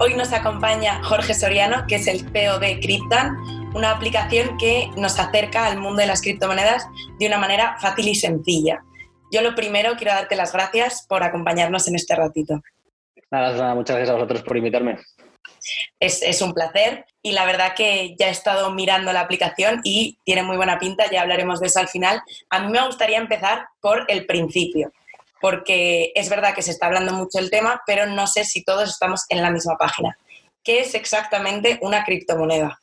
Hoy nos acompaña Jorge Soriano, que es el CEO de Cryptan, una aplicación que nos acerca al mundo de las criptomonedas de una manera fácil y sencilla. Yo lo primero quiero darte las gracias por acompañarnos en este ratito. Nada, muchas gracias a vosotros por invitarme. Es, es, un placer y la verdad que ya he estado mirando la aplicación y tiene muy buena pinta, ya hablaremos de eso al final. A mí me gustaría empezar por el principio porque es verdad que se está hablando mucho del tema, pero no sé si todos estamos en la misma página. ¿Qué es exactamente una criptomoneda?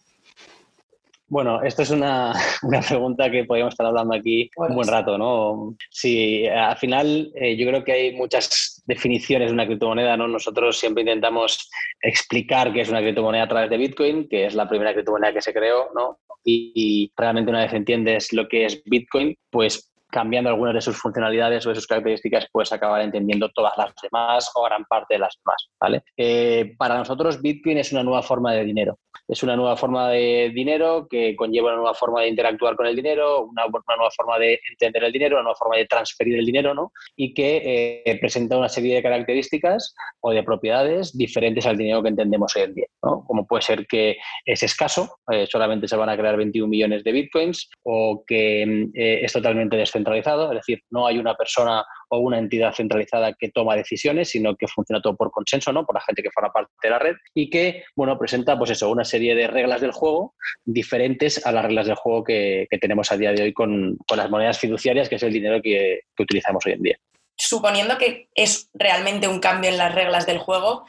Bueno, esto es una, pregunta que podríamos estar hablando aquí un buen rato, ¿no? Sí, al final eh, yo creo que hay muchas definiciones de una criptomoneda, ¿no? Nosotros siempre intentamos explicar qué es una criptomoneda a través de Bitcoin, que es la primera criptomoneda que se creó, ¿no? Y, y realmente una vez entiendes lo que es Bitcoin, pues cambiando algunas de sus funcionalidades o de sus características, puedes acabar entendiendo todas las demás o gran parte de las demás. ¿vale? Eh, para nosotros, Bitcoin es una nueva forma de dinero. Es una nueva forma de dinero que conlleva una nueva forma de interactuar con el dinero, una, nueva forma de entender el dinero, una nueva forma de transferir el dinero, ¿no? Y que eh, presenta una serie de características o de propiedades diferentes al dinero que entendemos hoy en día, ¿no? Como puede ser que es escaso, eh, solamente se van a crear 21 millones de bitcoins, o que es totalmente descentralizado, es decir, no hay una persona o una entidad centralizada que toma decisiones, sino que funciona todo por consenso, ¿no? Por la gente que forma parte de la red y que, bueno, presenta, pues eso, una serie de reglas del juego diferentes a las reglas del juego que, tenemos a día de hoy con, las monedas fiduciarias, que es el dinero que, que utilizamos hoy en día. Suponiendo que es realmente un cambio en las reglas del juego,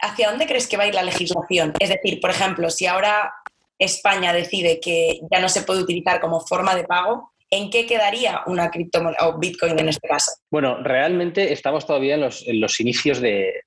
¿hacia dónde crees que va a ir la legislación? Es decir, por ejemplo, si ahora España decide que ya no se puede utilizar como forma de pago, ¿en qué quedaría una criptomoneda o Bitcoin en este caso? Bueno, realmente estamos todavía en los, inicios de,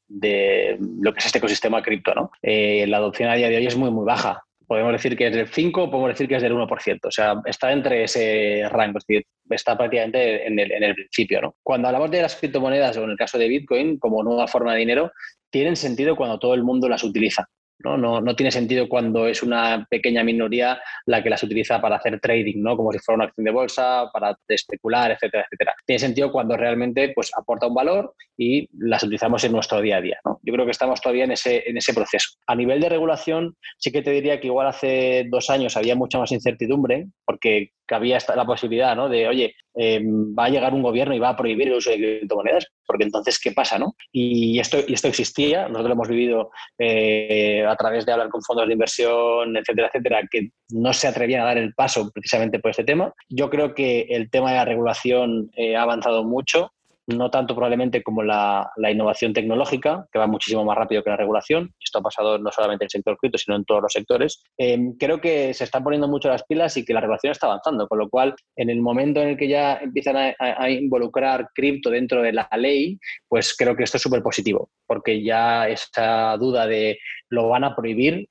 lo que es este ecosistema cripto. ¿no? Eh, la adopción a día de hoy es muy, muy baja. Podemos decir que es del 5, podemos decir que es del 1%. O sea, está entre ese rango, es decir, está prácticamente en el, en el principio. ¿no? Cuando hablamos de las criptomonedas, o en el caso de Bitcoin, como nueva forma de dinero, tienen sentido cuando todo el mundo las utiliza. ¿No? No, tiene sentido cuando es una pequeña minoría la que las utiliza para hacer trading, ¿no? como si fuera una acción de bolsa, para especular, etcétera, etcétera. Tiene sentido cuando realmente pues, aporta un valor y las utilizamos en nuestro día a día. ¿no? Yo creo que estamos todavía en ese, en ese proceso. A nivel de regulación, sí que te diría que igual hace dos años había mucha más incertidumbre, porque había la posibilidad ¿no? de, oye, em, va a llegar un gobierno y va a prohibir el uso de criptomonedas, porque entonces, ¿qué pasa? No? Y, esto, y esto existía, nosotros lo hemos vivido eh, a través de hablar con fondos de inversión, etcétera, etcétera, que no se atrevían a dar el paso precisamente por este tema. Yo creo que el tema de la regulación eh, ha avanzado mucho no tanto probablemente como la, innovación tecnológica, que va muchísimo más rápido que la regulación. Esto ha pasado no solamente en el sector cripto, sino en todos los sectores. Em, creo que se están poniendo mucho las pilas y que la regulación está avanzando, con lo cual, en el momento en el que ya empiezan a, involucrar cripto dentro de la ley, pues creo que esto es súper positivo, porque ya esa duda de lo van a prohibir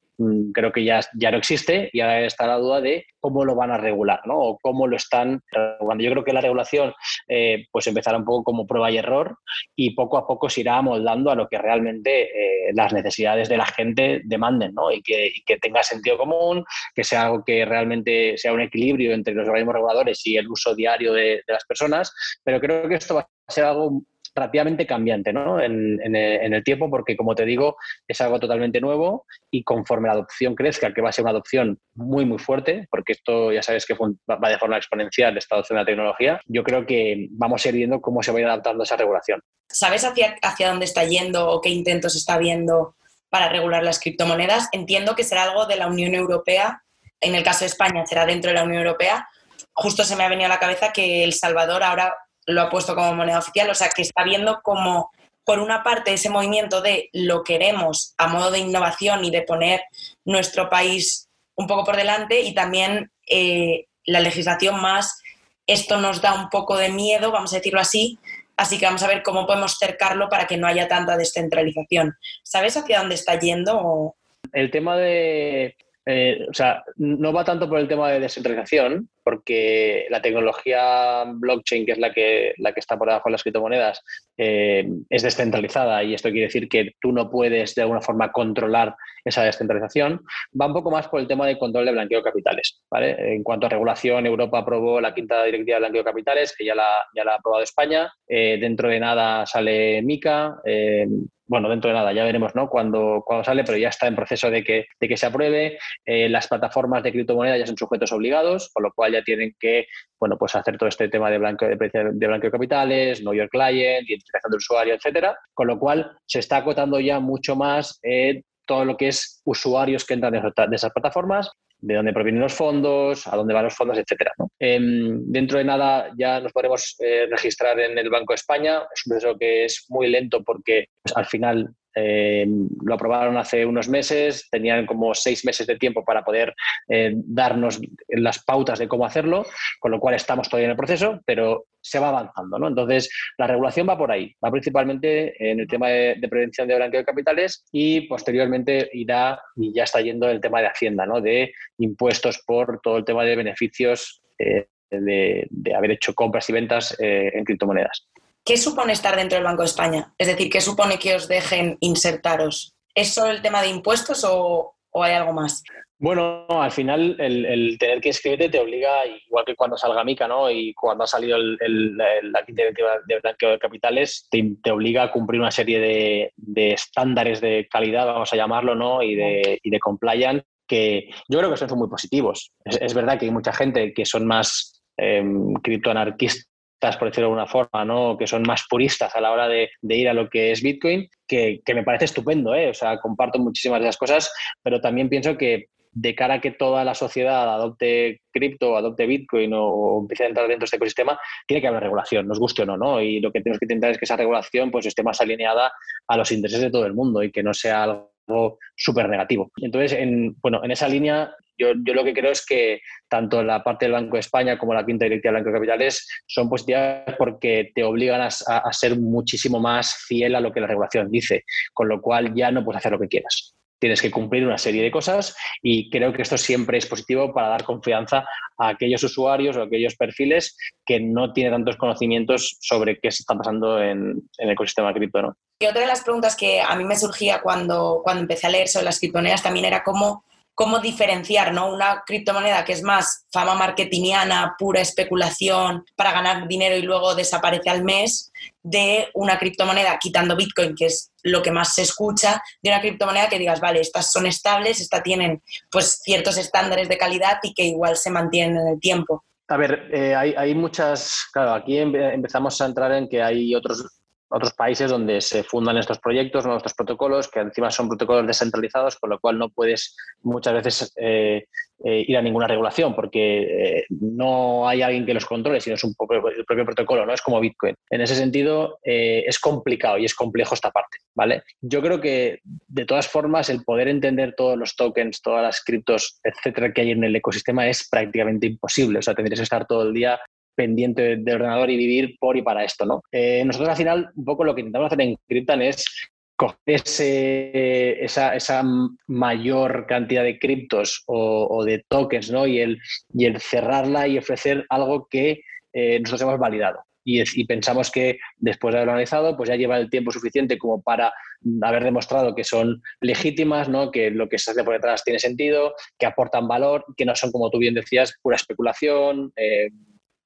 creo que ya, ya no existe y ahora está la duda de cómo lo van a regular, ¿no? O cómo lo están regulando. Yo creo que la regulación eh, pues empezará un poco como prueba y error y poco a poco se irá amoldando a lo que realmente eh, las necesidades de la gente demanden, ¿no? Y que, tenga sentido común, que sea algo que realmente sea un equilibrio entre los organismos reguladores y el uso diario de las personas, pero creo que esto va a ser algo rápidamente cambiante ¿no? en, el tiempo, porque como te digo, es algo totalmente nuevo y conforme la adopción crezca, que va a ser una adopción muy, muy fuerte, porque esto ya sabes que va de forma exponencial esta adopción de la tecnología, yo creo que vamos a ir viendo cómo se va a ir adaptando esa regulación. ¿Sabes hacia, hacia dónde está yendo o qué intentos está viendo para regular las criptomonedas? Entiendo que será algo de la Unión Europea. En el caso de España será dentro de la Unión Europea. Justo se me ha venido a la cabeza que El Salvador ahora lo ha puesto como moneda oficial, o sea que está viendo como, por una parte, ese movimiento de lo queremos a modo de innovación y de poner nuestro país un poco por delante y también eh, la legislación más, esto nos da un poco de miedo, vamos a decirlo así, Así que vamos a ver cómo podemos cercarlo para que no haya tanta descentralización. ¿Sabes hacia dónde está yendo? El tema de, eh, o sea, no va tanto por el tema de descentralización, porque la tecnología blockchain, que es la que, la que está por debajo de las criptomonedas, eh, es descentralizada y esto quiere decir que tú no puedes de alguna forma controlar esa descentralización. Va un poco más por el tema de control de blanqueo de capitales. En cuanto a regulación, Europa aprobó la quinta directiva de blanqueo de capitales, que ya la, ya la ha aprobado España. Eh, dentro de nada sale MICA bueno, dentro de nada, ya veremos ¿no? cuando, cuando sale, pero ya está en proceso de que, de que se apruebe. Eh, las plataformas de criptomonedas ya son sujetos obligados, con lo cual ya tienen que bueno, pues hacer todo este tema de blanqueo de, blanqueo de capitales, know your client, identificación del usuario, etcétera. Con lo cual se está acotando ya mucho más eh, todo lo que es usuarios que entran de esas plataformas de dónde provienen los fondos, a dónde van los fondos, etcétera. Em, dentro de nada ya nos podemos eh, registrar en el Banco de España. Es un proceso que es muy lento porque pues, al final eh, lo aprobaron hace unos meses, tenían como seis meses de tiempo para poder eh, darnos las pautas de cómo hacerlo, con lo cual estamos todavía en el proceso, pero se va avanzando. ¿no? Entonces, la regulación va por ahí, va principalmente en el tema de, prevención de blanqueo de capitales y posteriormente irá y ya está yendo el tema de Hacienda, ¿no? de impuestos por todo el tema de beneficios eh, de, haber hecho compras y ventas en criptomonedas. ¿Qué supone estar dentro del Banco de España? Es decir, ¿qué supone que os dejen insertaros? ¿Es solo el tema de impuestos o, hay algo más? Bueno, al final el, tener que inscribirte te obliga, igual que cuando salga Mica, ¿no? Y cuando ha salido la quinta directiva de blanqueo de capitales, te, obliga a cumplir una serie de, estándares de calidad, vamos a llamarlo, ¿no? Y de, y compliance que yo creo que son muy positivos. Es, verdad que hay mucha gente que son más eh, criptoanarquistas por decirlo de alguna forma, ¿no? que son más puristas a la hora de, ir a lo que es Bitcoin, que, me parece estupendo, ¿eh? o sea, comparto muchísimas de esas cosas, pero también pienso que de cara a que toda la sociedad adopte cripto, adopte Bitcoin o, empiece a entrar dentro de este ecosistema, tiene que haber regulación, nos guste o no, ¿no? Y lo que tenemos que intentar es que esa regulación pues, esté más alineada a los intereses de todo el mundo y que no sea algo súper negativo. Entonces, en, bueno, en esa línea, yo, yo, lo que creo es que tanto la parte del Banco de España como la quinta directiva del Banco de Capitales son positivas porque te obligan a, a, ser muchísimo más fiel a lo que la regulación dice, con lo cual ya no puedes hacer lo que quieras. Tienes que cumplir una serie de cosas y creo que esto siempre es positivo para dar confianza a aquellos usuarios o aquellos perfiles que no tienen tantos conocimientos sobre qué se está pasando en, el ecosistema cripto. Y otra de las preguntas que a mí me surgía cuando, cuando empecé a leer sobre las criptomonedas también era cómo cómo diferenciar ¿no? una criptomoneda que es más fama marketingiana, pura especulación para ganar dinero y luego desaparece al mes, de una criptomoneda, quitando Bitcoin, que es lo que más se escucha, de una criptomoneda que digas, vale, estas son estables, estas tienen pues ciertos estándares de calidad y que igual se mantienen en el tiempo. A ver, eh, hay, hay, muchas, claro, aquí empezamos a entrar en que hay otros otros países donde se fundan estos proyectos, nuestros protocolos, que encima son protocolos descentralizados, con lo cual no puedes muchas veces eh, eh, ir a ninguna regulación, porque eh, no hay alguien que los controle, sino es un el propio protocolo, no es como Bitcoin. En ese sentido, es complicado y es complejo esta parte, ¿vale? Yo creo que, de todas formas, el poder entender todos los tokens, todas las criptos, etcétera, que hay en el ecosistema es prácticamente imposible. O sea, tendrías que estar todo el día pendiente del ordenador y vivir por y para esto, ¿no? Eh, nosotros al final, un poco lo que intentamos hacer en Cryptan es coger esa, mayor cantidad de criptos o, de tokens, ¿no? Y el, cerrarla y ofrecer algo que eh, nosotros hemos validado. Y, y, pensamos que después de haberlo analizado, pues ya lleva el tiempo suficiente como para haber demostrado que son legítimas, ¿no? que lo que se hace por detrás tiene sentido, que aportan valor, que no son, como tú bien decías, pura especulación, eh,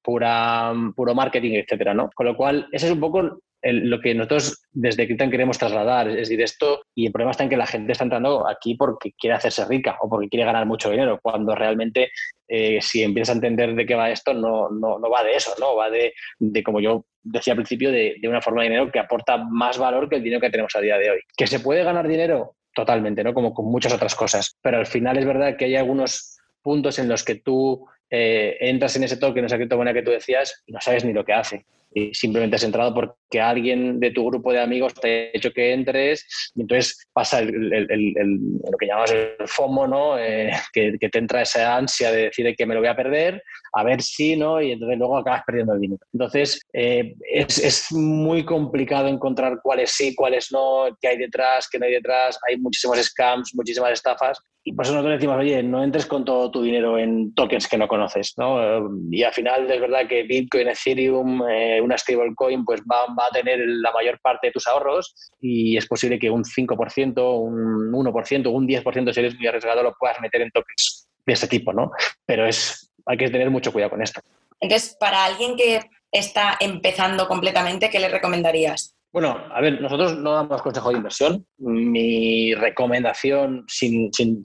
pura, puro marketing, etcétera, ¿no? Con lo cual, ese es un poco lo que nosotros desde Cryptan queremos trasladar. Es decir, esto, y el problema está en que la gente está entrando aquí porque quiere hacerse rica o porque quiere ganar mucho dinero, cuando realmente, eh, si empiezas a entender de qué va esto, no, no, no va de eso, ¿no? Va de, de como yo decía al principio, de, de, una forma de dinero que aporta más valor que el dinero que tenemos a día de hoy. ¿Que se puede ganar dinero? Totalmente, ¿no? Como con muchas otras cosas. Pero al final es verdad que hay algunos puntos en los que tú eh, entras en ese token, en esa criptomoneda que tú decías, no sabes ni lo que hace. Y simplemente has entrado porque alguien de tu grupo de amigos te ha hecho que entres, y entonces pasa lo que llamamos el FOMO, ¿no? Eh, que, te entra esa ansia de decir que me lo voy a perder, a ver si, ¿no? Y entonces luego acabas perdiendo el dinero. Entonces, eh, es, muy complicado encontrar cuáles sí, cuáles no, qué hay detrás, qué no hay detrás. Hay muchísimos scams, muchísimas estafas. Y por eso nosotros decimos, oye, no entres con todo tu dinero en tokens que no conoces. ¿no? Y al final es verdad que Bitcoin, Ethereum, eh, una stablecoin, pues va, va, a tener la mayor parte de tus ahorros y es posible que un 5%, un 1%, un 10% si eres muy arriesgado lo puedas meter en tokens de ese tipo, ¿no? Pero es, hay que tener mucho cuidado con esto. Entonces, para alguien que está empezando completamente, ¿qué le recomendarías? Bueno, a ver, nosotros no damos consejo de inversión. Mi recomendación, sin, sin,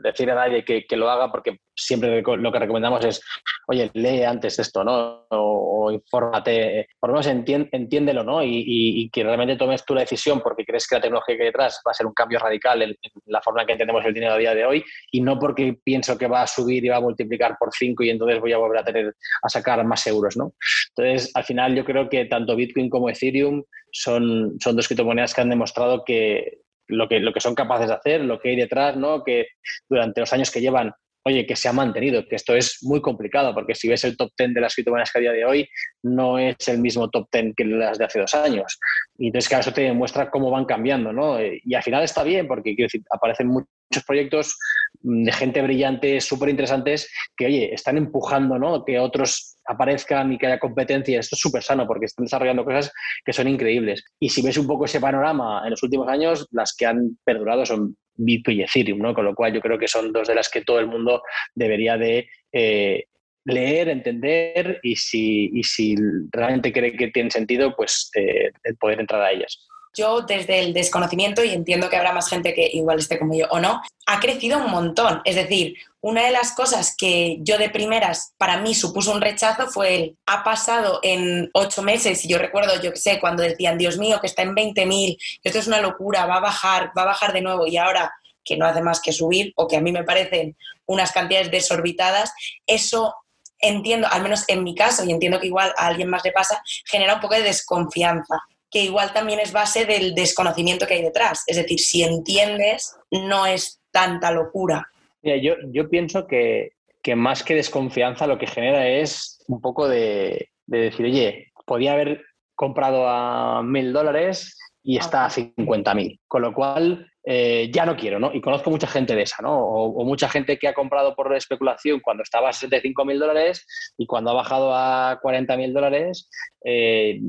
decir a nadie que, lo haga, porque siempre lo que recomendamos es, oye, lee antes esto, ¿no? O, infórmate, por lo menos entiéndelo, ¿no? Y, que realmente tomes tú la decisión porque crees que la tecnología que hay detrás va a ser un cambio radical en, la forma en que entendemos el dinero a día de hoy y no porque pienso que va a subir y va a multiplicar por cinco y entonces voy a volver a tener a sacar más euros, ¿no? Entonces, al final yo creo que tanto Bitcoin como Ethereum son, son dos criptomonedas que han demostrado que lo, que lo que son capaces de hacer, lo que hay detrás, ¿no? que durante los años que llevan, oye, que se ha mantenido, que esto es muy complicado, porque si ves el top 10 de las criptomonedas que a día de hoy, no es el mismo top 10 que las de hace dos años. Y entonces, claro, eso te demuestra cómo van cambiando, ¿no? Y al final está bien, porque quiero decir, aparecen muchos proyectos de gente brillante, súper interesantes, que, oye, están empujando, ¿no? Que otros aparezcan y que haya competencia. Esto es súper sano porque están desarrollando cosas que son increíbles. Y si ves un poco ese panorama en los últimos años, las que han perdurado son Bitcoin y Ethereum, ¿no? Con lo cual yo creo que son dos de las que todo el mundo debería de eh, leer, entender y si, realmente cree que tiene sentido, pues eh, poder entrar a ellas yo desde el desconocimiento, y entiendo que habrá más gente que igual esté como yo o no, ha crecido un montón. Es decir, una de las cosas que yo de primeras para mí supuso un rechazo fue el, ha pasado en ocho meses, y yo recuerdo, yo qué sé, cuando decían, Dios mío, que está en 20.000, esto es una locura, va a bajar, va a bajar de nuevo, y ahora que no hace más que subir, o que a mí me parecen unas cantidades desorbitadas, eso entiendo, al menos en mi caso, y entiendo que igual a alguien más le pasa, genera un poco de desconfianza que igual también es base del desconocimiento que hay detrás. Es decir, si entiendes, no es tanta locura. yo, yo pienso que, más que desconfianza lo que genera es un poco de, decir, oye, podía haber comprado a mil dólares y está a 50 mil. Con lo cual, eh, ya no quiero, ¿no? Y conozco mucha gente de esa, ¿no? O, mucha gente que ha comprado por especulación cuando estaba a 65 mil dólares y cuando ha bajado a 40 mil dólares, eh,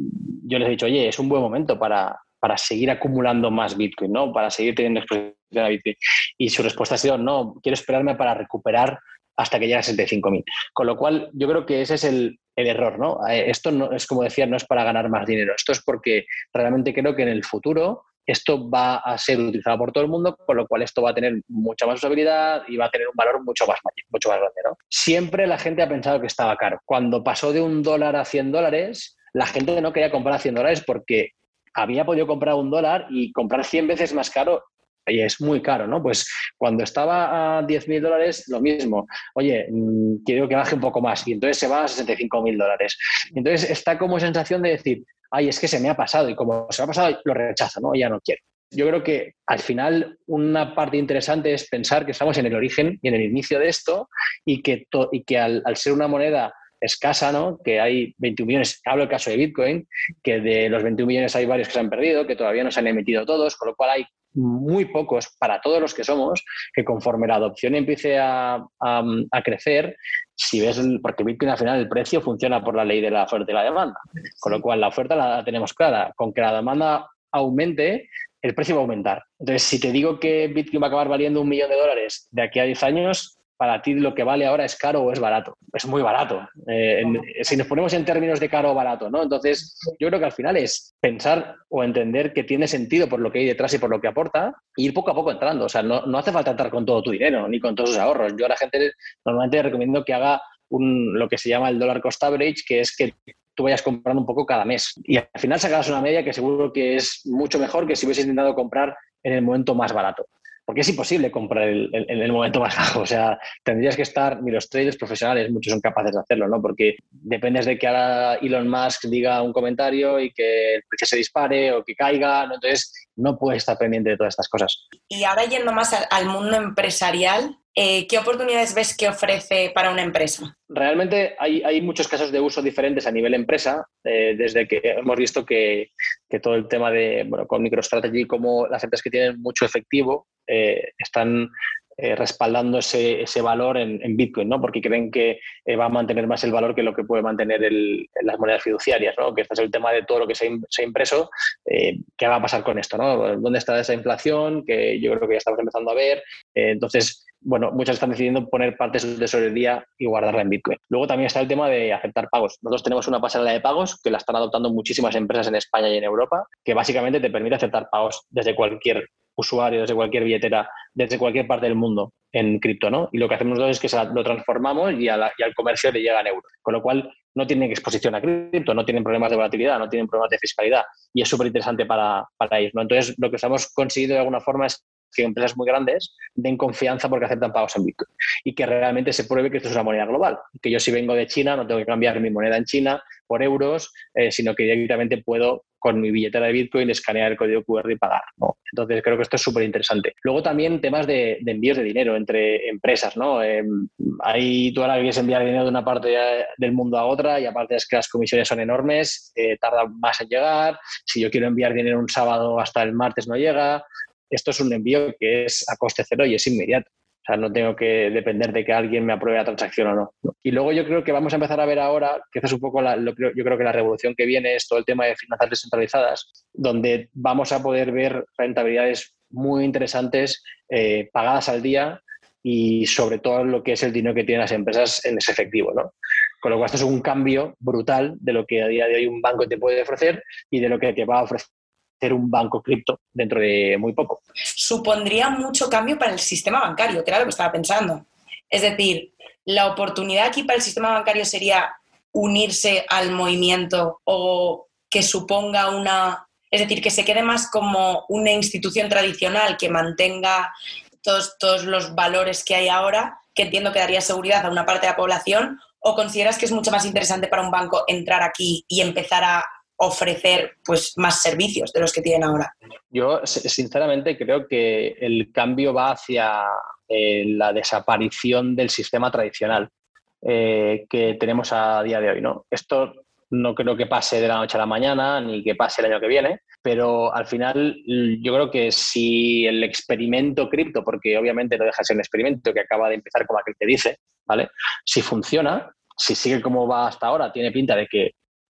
yo les he dicho, oye, es un buen momento para, para seguir acumulando más Bitcoin, ¿no? Para seguir teniendo exposición a Bitcoin. Y su respuesta ha sido, no, quiero esperarme para recuperar hasta que llegue a 65.000. Con lo cual, yo creo que ese es el, el, error, ¿no? Eh, esto no es como decía, no es para ganar más dinero. Esto es porque realmente creo que en el futuro esto va a ser utilizado por todo el mundo, con lo cual esto va a tener mucha más usabilidad y va a tener un valor mucho más, mucho más grande. ¿no? Siempre la gente ha pensado que estaba caro. Cuando pasó de un dólar a 100 dólares, la gente no quería comprar a 100 dólares porque había podido comprar un dólar y comprar 100 veces más caro y es muy caro, ¿no? Pues cuando estaba a 10 mil dólares, lo mismo. Oye, mm, quiero que baje un poco más. Y entonces se va a 65 mil dólares. Entonces está como sensación de decir, ay, es que se me ha pasado y como se me ha pasado, lo rechazo, ¿no? Ya no quiero. Yo creo que al final una parte interesante es pensar que estamos en el origen y en el inicio de esto y que, y que al, ser una moneda escasa, ¿no? que hay 21 millones, hablo del caso de Bitcoin, que de los 21 millones hay varios que se han perdido, que todavía no se han emitido todos, con lo cual hay muy pocos para todos los que somos, que conforme la adopción empiece a, crecer, si ves, porque Bitcoin al final el precio funciona por la ley de la oferta y la demanda, con lo cual la oferta la tenemos clara, con que la demanda aumente, el precio va a aumentar. Entonces, si te digo que Bitcoin va a acabar valiendo un millón de dólares de aquí a 10 años, para ti lo que vale ahora es caro o es barato. Es muy barato. Eh, si nos ponemos en términos de caro o barato, ¿no? Entonces, yo creo que al final es pensar o entender que tiene sentido por lo que hay detrás y por lo que aporta, e ir poco a poco entrando. O sea, no, hace falta entrar con todo tu dinero ni con todos tus ahorros. Yo a la gente normalmente recomiendo que haga un, lo que se llama el dollar cost average, que es que tú vayas comprando un poco cada mes. Y al final sacarás una media que seguro que es mucho mejor que si hubieses intentado comprar en el momento más barato porque es imposible comprar en el, momento más bajo. O sea, tendrías que estar, ni los traders profesionales, muchos son capaces de hacerlo, ¿no? Porque dependes de que ahora Elon Musk diga un comentario y que el precio se dispare o que caiga. Entonces, no puedes estar pendiente de todas estas cosas. Y ahora yendo más al, mundo empresarial, eh, ¿qué oportunidades ves que ofrece para una empresa? Realmente hay, muchos casos de uso diferentes a nivel empresa, eh, desde que hemos visto que, todo el tema de, bueno, con MicroStrategy, como las empresas que tienen mucho efectivo, eh, están respaldando ese, valor en, Bitcoin, ¿no? porque creen que va a mantener más el valor que lo que puede mantener las monedas fiduciarias, ¿no? que este es el tema de todo lo que se, ha impreso, ¿qué va a pasar con esto? ¿no? ¿Dónde está esa inflación? Que yo creo que ya estamos empezando a ver. entonces, bueno, muchas están decidiendo poner parte de su tesorería y guardarla en Bitcoin. Luego también está el tema de aceptar pagos. Nosotros tenemos una pasarela de pagos que la están adoptando muchísimas empresas en España y en Europa, que básicamente te permite aceptar pagos desde cualquier usuario, desde cualquier billetera, desde cualquier parte del mundo en cripto, ¿no? Y lo que hacemos nosotros es que lo transformamos y, al comercio le llega en euros. Con lo cual, no tienen exposición a cripto, no tienen problemas de volatilidad, no tienen problemas de fiscalidad. Y es súper interesante para, para ellos, ¿no? Entonces, lo que estamos conseguido de alguna forma es que empresas muy grandes den confianza porque aceptan pagos en Bitcoin y que realmente se pruebe que esto es una moneda global. Que yo si vengo de China no tengo que cambiar mi moneda en China por euros, eh, sino que directamente puedo con mi billetera de Bitcoin escanear el código QR y pagar. Entonces creo que esto es súper interesante. Luego también temas de, envíos de dinero entre empresas. ¿no? Eh, ahí tú ahora quieres enviar dinero de una parte del mundo a otra y aparte es que las comisiones son enormes, eh, tarda más en llegar. Si yo quiero enviar dinero un sábado hasta el martes no llega esto es un envío que es a coste cero y es inmediato. O sea, no tengo que depender de que alguien me apruebe la transacción o no. Y luego yo creo que vamos a empezar a ver ahora, que es un poco la, yo creo que la revolución que viene es todo el tema de finanzas descentralizadas, donde vamos a poder ver rentabilidades muy interesantes eh, pagadas al día y sobre todo lo que es el dinero que tienen las empresas en ese efectivo. ¿no? Con lo cual, esto es un cambio brutal de lo que a día de hoy un banco te puede ofrecer y de lo que te va a ofrecer un banco cripto dentro de muy poco. Supondría mucho cambio para el sistema bancario, que era lo que estaba pensando. Es decir, la oportunidad aquí para el sistema bancario sería unirse al movimiento o que suponga una, es decir, que se quede más como una institución tradicional que mantenga todos, todos los valores que hay ahora, que entiendo que daría seguridad a una parte de la población, o consideras que es mucho más interesante para un banco entrar aquí y empezar a ofrecer pues, más servicios de los que tienen ahora? Yo, sinceramente, creo que el cambio va hacia eh, la desaparición del sistema tradicional eh, que tenemos a día de hoy. ¿no? Esto no creo que pase de la noche a la mañana ni que pase el año que viene, pero al final yo creo que si el experimento cripto, porque obviamente no deja de ser un experimento que acaba de empezar como aquel que dice, ¿vale? Si funciona, si sigue como va hasta ahora, tiene pinta de que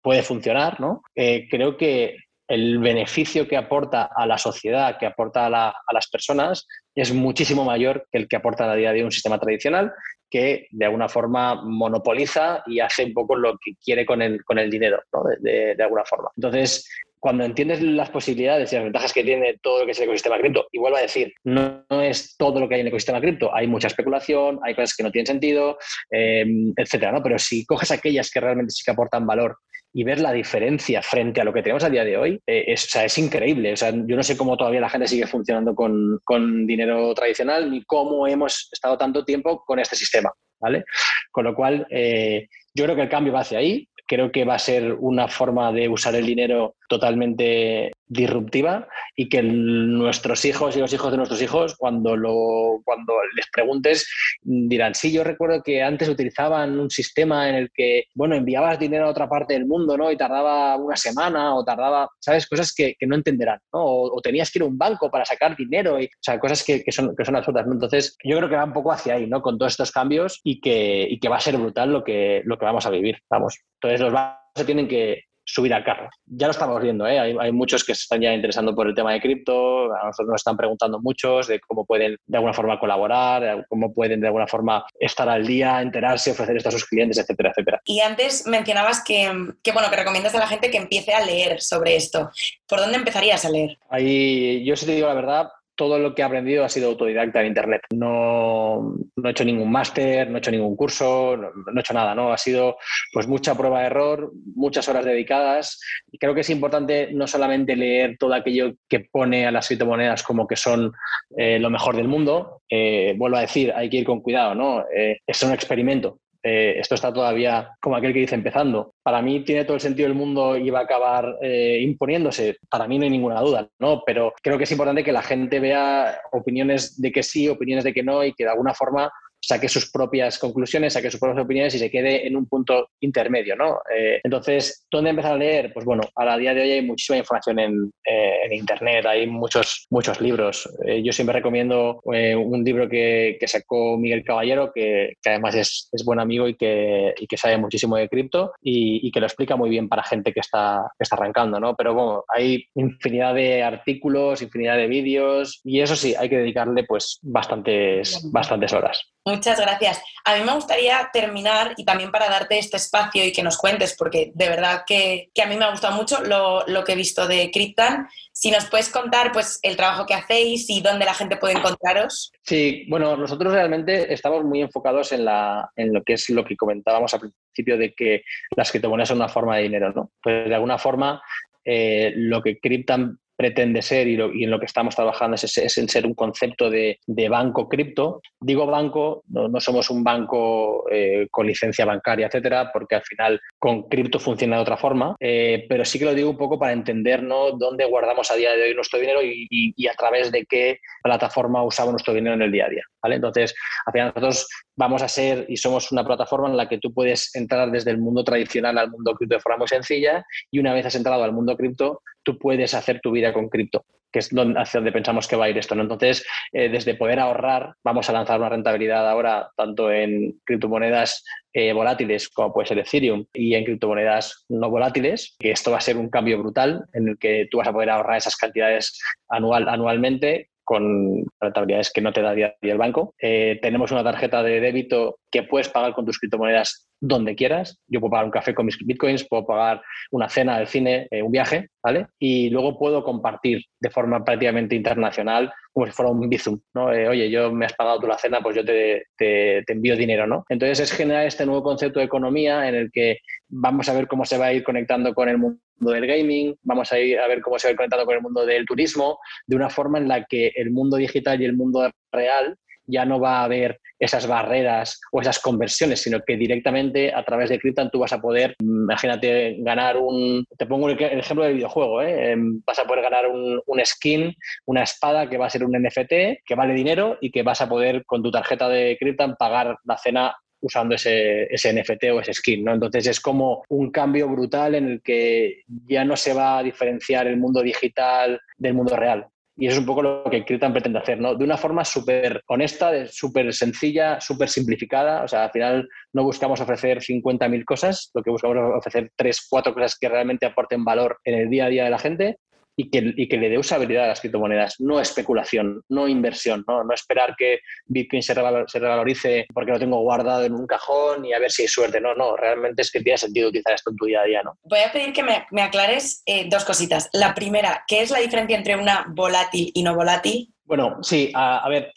puede funcionar, ¿no? Eh, creo que el beneficio que aporta a la sociedad, que aporta a, las personas, es muchísimo mayor que el que aporta a día de un sistema tradicional que de alguna forma monopoliza y hace un poco lo que quiere con el, con el dinero, ¿no? de, de, alguna forma. Entonces, cuando entiendes las posibilidades y las ventajas que tiene todo lo que es el ecosistema cripto, y vuelvo a decir, no, es todo lo que hay en el ecosistema cripto, hay mucha especulación, hay cosas que no tienen sentido, eh, etcétera, ¿no? Pero si coges aquellas que realmente sí que aportan valor y ver la diferencia frente a lo que tenemos a día de hoy, eh, es, es, increíble. O sea, yo no sé cómo todavía la gente sigue funcionando con, con dinero tradicional ni cómo hemos estado tanto tiempo con este sistema. ¿vale? Con lo cual, eh, yo creo que el cambio va hacia ahí. Creo que va a ser una forma de usar el dinero totalmente disruptiva y que nuestros hijos y los hijos de nuestros hijos, cuando, lo, cuando les preguntes, dirán, sí, yo recuerdo que antes utilizaban un sistema en el que, bueno, enviabas dinero a otra parte del mundo, ¿no? Y tardaba una semana o tardaba, ¿sabes? Cosas que, no entenderán, ¿no? O, tenías que ir a un banco para sacar dinero, y, o sea, cosas que, son, que son absurdas, ¿no? Entonces, yo creo que va un poco hacia ahí, ¿no? Con todos estos cambios y que, y que va a ser brutal lo que, lo que vamos a vivir, vamos. Entonces, los bancos se tienen que, subir al carro. Ya lo estamos viendo, ¿eh? hay, muchos que se están ya interesando por el tema de cripto, a nosotros nos están preguntando muchos de cómo pueden de alguna forma colaborar, cómo pueden de alguna forma estar al día, enterarse, ofrecer esto a sus clientes, etcétera, etcétera. Y antes mencionabas que, que, bueno, que recomiendas a la gente que empiece a leer sobre esto. ¿Por dónde empezarías a leer? Ahí, yo si te digo la verdad, todo lo que he aprendido ha sido autodidacta en Internet. No, he hecho ningún máster, no he hecho ningún curso, no, he hecho nada, ¿no? Ha sido pues mucha prueba de error, muchas horas dedicadas. Y creo que es importante no solamente leer todo aquello que pone a las criptomonedas como que son eh, lo mejor del mundo. Eh, vuelvo a decir, hay que ir con cuidado, ¿no? Eh, es un experimento eh, esto está todavía como aquel que dice empezando. Para mí tiene todo el sentido del mundo y va a acabar eh, imponiéndose. Para mí no hay ninguna duda, ¿no? Pero creo que es importante que la gente vea opiniones de que sí, opiniones de que no y que de alguna forma saque sus propias conclusiones, saque sus propias opiniones y se quede en un punto intermedio, ¿no? Eh, entonces, ¿dónde empezar a leer? Pues bueno, a día de hoy hay muchísima información en, eh, en Internet, hay muchos, muchos libros. Eh, yo siempre recomiendo un libro que, que, sacó Miguel Caballero, que, que además es, es, buen amigo y que, y que sabe muchísimo de cripto y, y, que lo explica muy bien para gente que está, que está arrancando, ¿no? Pero bueno, hay infinidad de artículos, infinidad de vídeos y eso sí, hay que dedicarle pues bastantes, bastantes horas. Muchas gracias. A mí me gustaría terminar y también para darte este espacio y que nos cuentes, porque de verdad que, que a mí me ha gustado mucho lo, lo, que he visto de Cryptan. Si nos puedes contar pues, el trabajo que hacéis y dónde la gente puede encontraros. Sí, bueno, nosotros realmente estamos muy enfocados en, la, en lo que es lo que comentábamos al principio de que las criptomonedas son una forma de dinero, ¿no? Pues de alguna forma eh, lo que Cryptan pretende ser y, lo, y, en lo que estamos trabajando es, es en ser un concepto de, banco cripto. Digo banco, no, somos un banco eh, con licencia bancaria, etcétera, porque al final con cripto funciona de otra forma, eh, pero sí que lo digo un poco para entender ¿no? dónde guardamos a día de hoy nuestro dinero y, a través de qué plataforma usamos nuestro dinero en el día a día. Entonces, al final nosotros vamos a ser y somos una plataforma en la que tú puedes entrar desde el mundo tradicional al mundo cripto de forma muy sencilla y una vez has entrado al mundo cripto, tú puedes hacer tu vida con cripto, que es donde, hacia donde pensamos que va a ir esto. Entonces, eh, desde poder ahorrar, vamos a lanzar una rentabilidad ahora tanto en criptomonedas eh, volátiles como puede ser Ethereum y en criptomonedas no volátiles, que esto va a ser un cambio brutal en el que tú vas a poder ahorrar esas cantidades anual, anualmente con rentabilidades que no te da día el banco. Eh, tenemos una tarjeta de débito que puedes pagar con tus criptomonedas donde quieras. Yo puedo pagar un café con mis bitcoins, puedo pagar una cena del cine, eh, un viaje, ¿vale? Y luego puedo compartir de forma prácticamente internacional, como si fuera un Bizum, ¿no? Eh, oye, yo me has pagado tú la cena, pues yo te, te, te, envío dinero, ¿no? Entonces es generar este nuevo concepto de economía en el que vamos a ver cómo se va a ir conectando con el mundo del gaming, vamos a ir a ver cómo se va a ir conectando con el mundo del turismo, de una forma en la que el mundo digital y el mundo real ya no va a haber esas barreras o esas conversiones, sino que directamente a través de Cryptan tú vas a poder, imagínate, ganar un, te pongo el ejemplo del videojuego, ¿eh? vas a poder ganar un, un, skin, una espada que va a ser un NFT, que vale dinero y que vas a poder con tu tarjeta de Cryptan pagar la cena usando ese, ese, NFT o ese skin, ¿no? Entonces es como un cambio brutal en el que ya no se va a diferenciar el mundo digital del mundo real. Y eso es un poco lo que Krypton pretende hacer, ¿no? De una forma súper honesta, súper sencilla, súper simplificada. O sea, al final no buscamos ofrecer 50.000 cosas, lo que buscamos es ofrecer 3, 4 cosas que realmente aporten valor en el día a día de la gente y que, y que, le dé usabilidad a las criptomonedas, no especulación, no inversión, no, no esperar que Bitcoin se, revalor, se, revalorice porque lo tengo guardado en un cajón y a ver si hay suerte. No, no, realmente es que tiene sentido utilizar esto en tu día a día. ¿no? Voy a pedir que me, me aclares eh, dos cositas. La primera, ¿qué es la diferencia entre una volátil y no volátil? Bueno, sí, a, ver,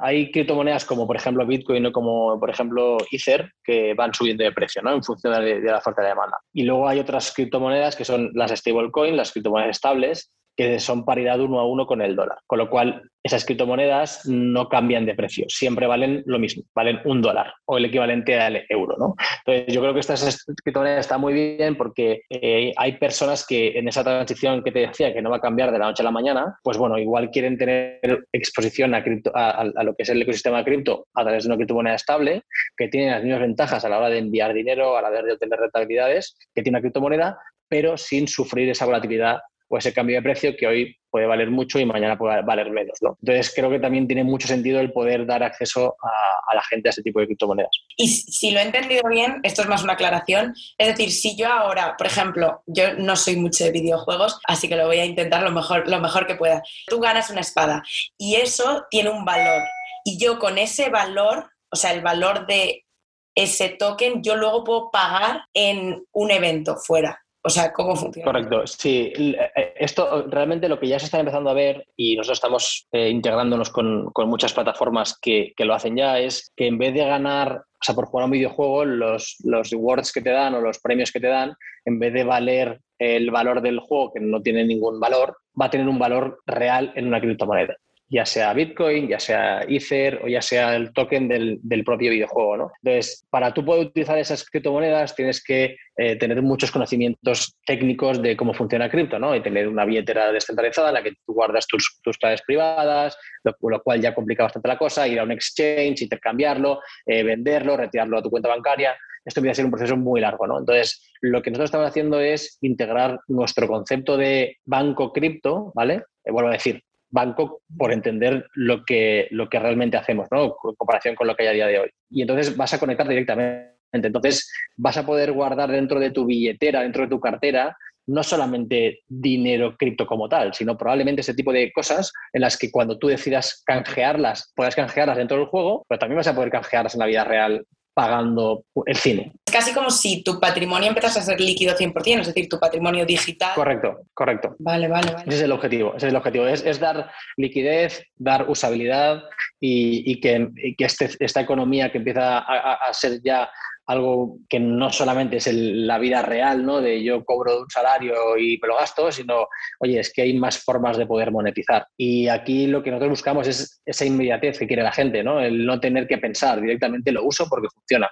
hay criptomonedas como por ejemplo Bitcoin o como por ejemplo Ether que van subiendo de precio, ¿no? En función de, de la oferta de demanda. Y luego hay otras criptomonedas que son las stablecoin, las criptomonedas estables, que son paridad uno a uno con el dólar. Con lo cual, esas criptomonedas no cambian de precio, siempre valen lo mismo, valen un dólar o el equivalente al euro. ¿no? Entonces, yo creo que estas criptomonedas están muy bien porque eh, hay personas que en esa transición que te decía que no va a cambiar de la noche a la mañana, pues bueno, igual quieren tener exposición a, a lo que es el ecosistema de cripto a través de una criptomoneda estable, que tiene las mismas ventajas a la hora de enviar dinero, a la hora de obtener rentabilidades, que tiene una criptomoneda, pero sin sufrir esa volatilidad o ese cambio de precio que hoy puede valer mucho y mañana puede valer menos. ¿no? Entonces creo que también tiene mucho sentido el poder dar acceso a, la gente a este tipo de criptomonedas. Y si lo he entendido bien, esto es más una aclaración, es decir, si yo ahora, por ejemplo, yo no soy mucho de videojuegos, así que lo voy a intentar lo mejor, lo mejor que pueda. Tú ganas una espada y eso tiene un valor y yo con ese valor, o sea, el valor de ese token, yo luego puedo pagar en un evento fuera. O sea, ¿cómo funciona? Correcto, sí. Eh, esto realmente lo que ya se está empezando a ver y nosotros estamos eh, integrándonos con, con, muchas plataformas que, que, lo hacen ya es que en vez de ganar, o sea, por jugar a un videojuego, los, los rewards que te dan o los premios que te dan, en vez de valer el valor del juego, que no tiene ningún valor, va a tener un valor real en una criptomoneda. Ya sea Bitcoin, ya sea Ether o ya sea el token del, propio videojuego. ¿no? Entonces, para tú poder utilizar esas criptomonedas tienes que eh, tener muchos conocimientos técnicos de cómo funciona cripto ¿no? y tener una billetera descentralizada en la que tú guardas tus, tus claves privadas, lo, cual ya complica bastante la cosa, ir a un exchange, intercambiarlo, eh, venderlo, retirarlo a tu cuenta bancaria esto a ser un proceso muy largo. ¿no? Entonces, lo que nosotros estamos haciendo es integrar nuestro concepto de banco cripto, ¿vale? Eh, vuelvo a decir, banco por entender lo que, lo que realmente hacemos, ¿no? En comparación con lo que hay a día de hoy. Y entonces vas a conectar directamente. Entonces vas a poder guardar dentro de tu billetera, dentro de tu cartera, no solamente dinero cripto como tal, sino probablemente ese tipo de cosas en las que cuando tú decidas canjearlas, puedas canjearlas dentro del juego, pero también vas a poder canjearlas en la vida real pagando el cine. Es casi como si tu patrimonio empezase a ser líquido 100%, es decir, tu patrimonio digital. Correcto, correcto. Vale, vale, vale. Ese es el objetivo, ese es el objetivo, es, dar liquidez, dar usabilidad y, que, este, esta economía que empieza a ser ya algo que no solamente es la vida real, ¿no? De yo cobro un salario y me lo gasto, sino, oye, es que hay más formas de poder monetizar. Y aquí lo que nosotros buscamos es esa inmediatez que quiere la gente, ¿no? El no tener que pensar, directamente lo uso porque funciona.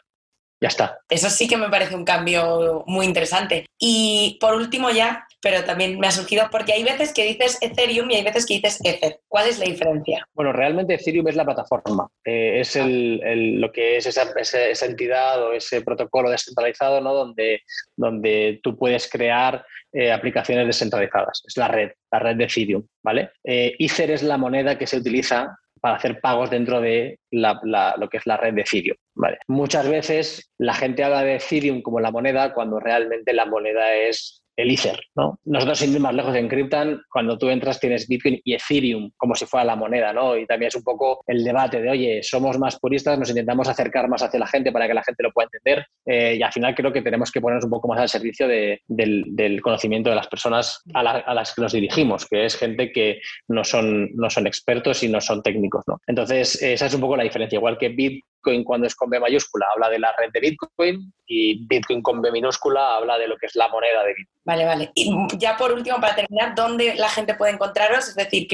Ya está. Eso sí que me parece un cambio muy interesante. Y por último ya, pero también me ha surgido porque hay veces que dices Ethereum y hay veces que dices Ether. ¿Cuál es la diferencia? Bueno, realmente Ethereum es la plataforma, eh, es el, lo que es esa, esa, entidad o ese protocolo descentralizado ¿no? donde, donde tú puedes crear eh, aplicaciones descentralizadas. Es la red, la red de Ethereum. ¿vale? Eh, Ether es la moneda que se utiliza para hacer pagos dentro de lo que es la red de Ethereum. Muchas veces la gente habla de Ethereum como la moneda cuando realmente la moneda es el Ether, ¿no? Nosotros sin ir más lejos en Cryptan, cuando tú entras tienes Bitcoin y Ethereum como si fuera la moneda, ¿no? Y también es un poco el debate de, oye, somos más puristas, nos intentamos acercar más hacia la gente para que la gente lo pueda entender eh, y al final creo que tenemos que ponernos un poco más al servicio del, conocimiento de las personas a, las que nos dirigimos, que es gente que no son, no son expertos y no son técnicos, ¿no? Entonces, esa es un poco la diferencia, igual que Bitcoin Bitcoin cuando es con B mayúscula habla de la red de Bitcoin y Bitcoin con B minúscula habla de lo que es la moneda de Bitcoin. Vale, vale. Y ya por último, para terminar, ¿dónde la gente puede encontraros? Es decir,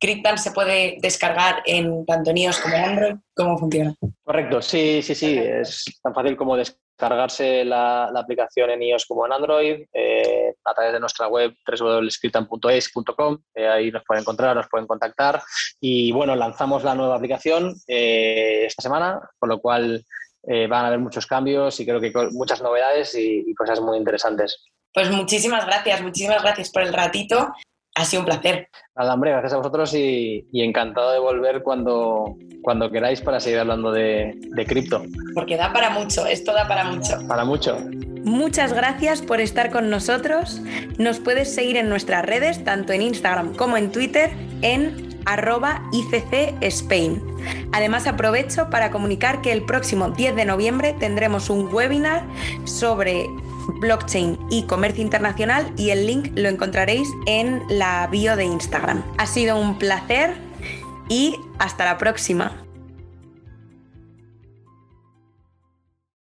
Cryptan se puede descargar en tanto en iOS como en Android. ¿Cómo funciona? Correcto, sí, sí, sí. Es tan fácil como descargar cargarse la, aplicación en iOS como en Android eh, a través de nuestra web www.scriptan.es.com. Eh, ahí nos pueden encontrar, nos pueden contactar. Y bueno, lanzamos la nueva aplicación eh, esta semana, con lo cual van a haber muchos cambios y creo que muchas novedades y, cosas muy interesantes. Pues muchísimas gracias, muchísimas gracias por el ratito. Ha sido un placer. Nada, hombre, gracias a vosotros y, encantado de volver cuando, cuando queráis para seguir hablando de, de cripto. Porque da para mucho, esto da para mucho. Para mucho. Muchas gracias por estar con nosotros. Nos puedes seguir en nuestras redes, tanto en Instagram como en Twitter, en arroba ICC Spain. Además aprovecho para comunicar que el próximo 10 de noviembre tendremos un webinar sobre blockchain y comercio internacional y el link lo encontraréis en la bio de Instagram. Ha sido un placer y hasta la próxima.